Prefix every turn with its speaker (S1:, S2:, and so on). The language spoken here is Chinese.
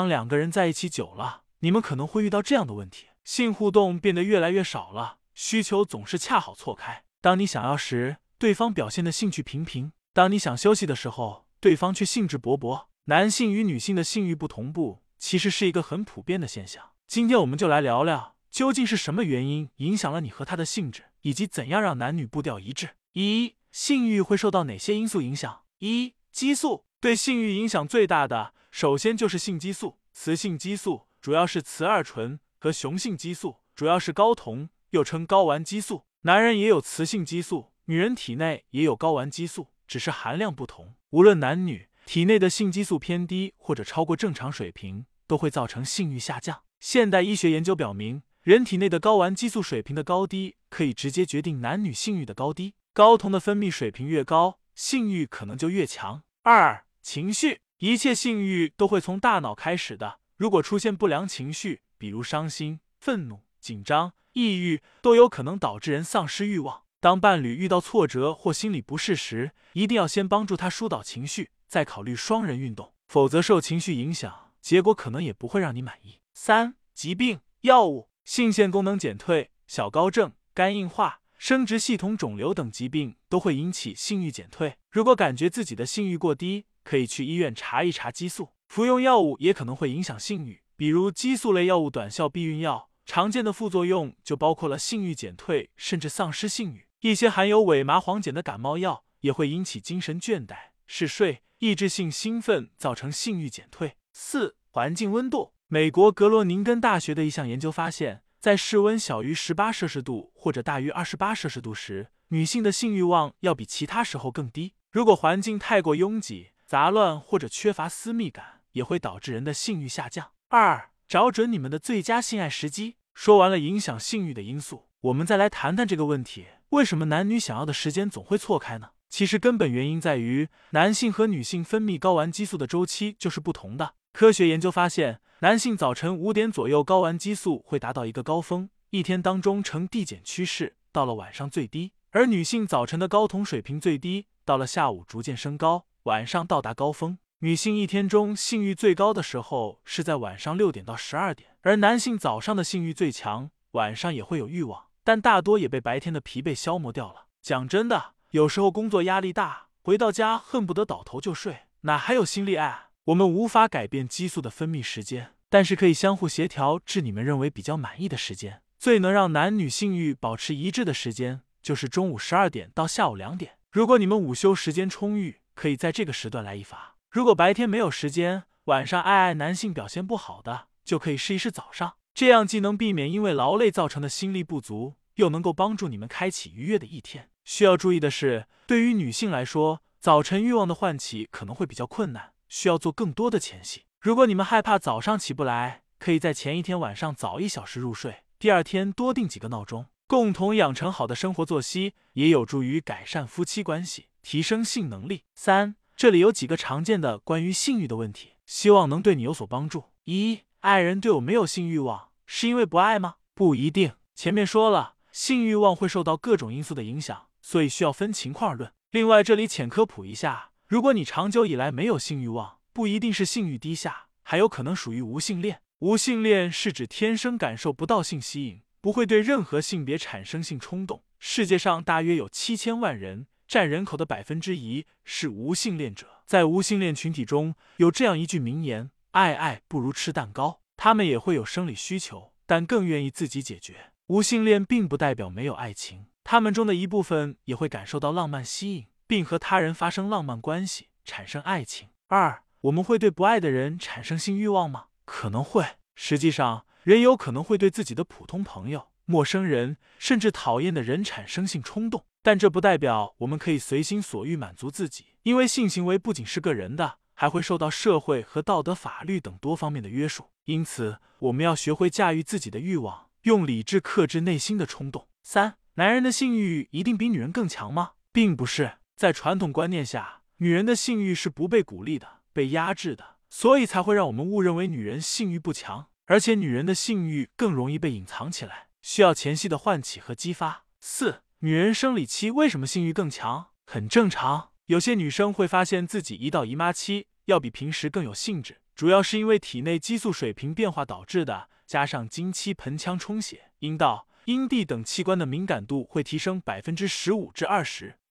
S1: 当两个人在一起久了，你们可能会遇到这样的问题：性互动变得越来越少了，需求总是恰好错开。当你想要时，对方表现的兴趣平平；当你想休息的时候，对方却兴致勃勃。男性与女性的性欲不同步，其实是一个很普遍的现象。今天我们就来聊聊，究竟是什么原因影响了你和他的性质，以及怎样让男女步调一致。一、性欲会受到哪些因素影响？一、激素对性欲影响最大的，首先就是性激素。雌性激素主要是雌二醇和雄性激素主要是睾酮，又称睾丸激素。男人也有雌性激素，女人体内也有睾丸激素，只是含量不同。无论男女，体内的性激素偏低或者超过正常水平，都会造成性欲下降。现代医学研究表明，人体内的睾丸激素水平的高低，可以直接决定男女性欲的高低。睾酮的分泌水平越高，性欲可能就越强。二、情绪，一切性欲都会从大脑开始的。如果出现不良情绪，比如伤心、愤怒、紧张。抑郁都有可能导致人丧失欲望。当伴侣遇到挫折或心理不适时，一定要先帮助他疏导情绪，再考虑双人运动，否则受情绪影响，结果可能也不会让你满意。三、疾病、药物、性腺功能减退、小睾症、肝硬化、生殖系统肿瘤等疾病都会引起性欲减退。如果感觉自己的性欲过低，可以去医院查一查激素。服用药物也可能会影响性欲，比如激素类药物、短效避孕药。常见的副作用就包括了性欲减退，甚至丧失性欲。一些含有伪麻黄碱的感冒药也会引起精神倦怠、嗜睡、抑制性兴奋，造成性欲减退。四、环境温度。美国格罗宁根大学的一项研究发现，在室温小于十八摄氏度或者大于二十八摄氏度时，女性的性欲望要比其他时候更低。如果环境太过拥挤、杂乱或者缺乏私密感，也会导致人的性欲下降。二、找准你们的最佳性爱时机。说完了影响性欲的因素，我们再来谈谈这个问题：为什么男女想要的时间总会错开呢？其实根本原因在于男性和女性分泌睾丸激素的周期就是不同的。科学研究发现，男性早晨五点左右睾丸激素会达到一个高峰，一天当中呈递减趋势，到了晚上最低；而女性早晨的睾酮水平最低，到了下午逐渐升高，晚上到达高峰。女性一天中性欲最高的时候是在晚上六点到十二点，而男性早上的性欲最强，晚上也会有欲望，但大多也被白天的疲惫消磨掉了。讲真的，有时候工作压力大，回到家恨不得倒头就睡，哪还有心力爱？我们无法改变激素的分泌时间，但是可以相互协调至你们认为比较满意的时间。最能让男女性欲保持一致的时间，就是中午十二点到下午两点。如果你们午休时间充裕，可以在这个时段来一发。如果白天没有时间，晚上爱爱男性表现不好的，就可以试一试早上，这样既能避免因为劳累造成的心力不足，又能够帮助你们开启愉悦的一天。需要注意的是，对于女性来说，早晨欲望的唤起可能会比较困难，需要做更多的前戏。如果你们害怕早上起不来，可以在前一天晚上早一小时入睡，第二天多定几个闹钟，共同养成好的生活作息，也有助于改善夫妻关系，提升性能力。三。这里有几个常见的关于性欲的问题，希望能对你有所帮助。一，爱人对我没有性欲望，是因为不爱吗？不一定。前面说了，性欲望会受到各种因素的影响，所以需要分情况而论。另外，这里浅科普一下，如果你长久以来没有性欲望，不一定是性欲低下，还有可能属于无性恋。无性恋是指天生感受不到性吸引，不会对任何性别产生性冲动。世界上大约有七千万人。占人口的百分之一是无性恋者，在无性恋群体中有这样一句名言：“爱爱不如吃蛋糕。”他们也会有生理需求，但更愿意自己解决。无性恋并不代表没有爱情，他们中的一部分也会感受到浪漫吸引，并和他人发生浪漫关系，产生爱情。二，我们会对不爱的人产生性欲望吗？可能会。实际上，人有可能会对自己的普通朋友、陌生人，甚至讨厌的人产生性冲动。但这不代表我们可以随心所欲满足自己，因为性行为不仅是个人的，还会受到社会和道德、法律等多方面的约束。因此，我们要学会驾驭自己的欲望，用理智克制内心的冲动。三，男人的性欲一定比女人更强吗？并不是，在传统观念下，女人的性欲是不被鼓励的，被压制的，所以才会让我们误认为女人性欲不强，而且女人的性欲更容易被隐藏起来，需要前期的唤起和激发。四。女人生理期为什么性欲更强？很正常。有些女生会发现自己一到姨妈期要比平时更有兴致，主要是因为体内激素水平变化导致的，加上经期盆腔充血，阴道、阴蒂等器官的敏感度会提升百分之十五至二十。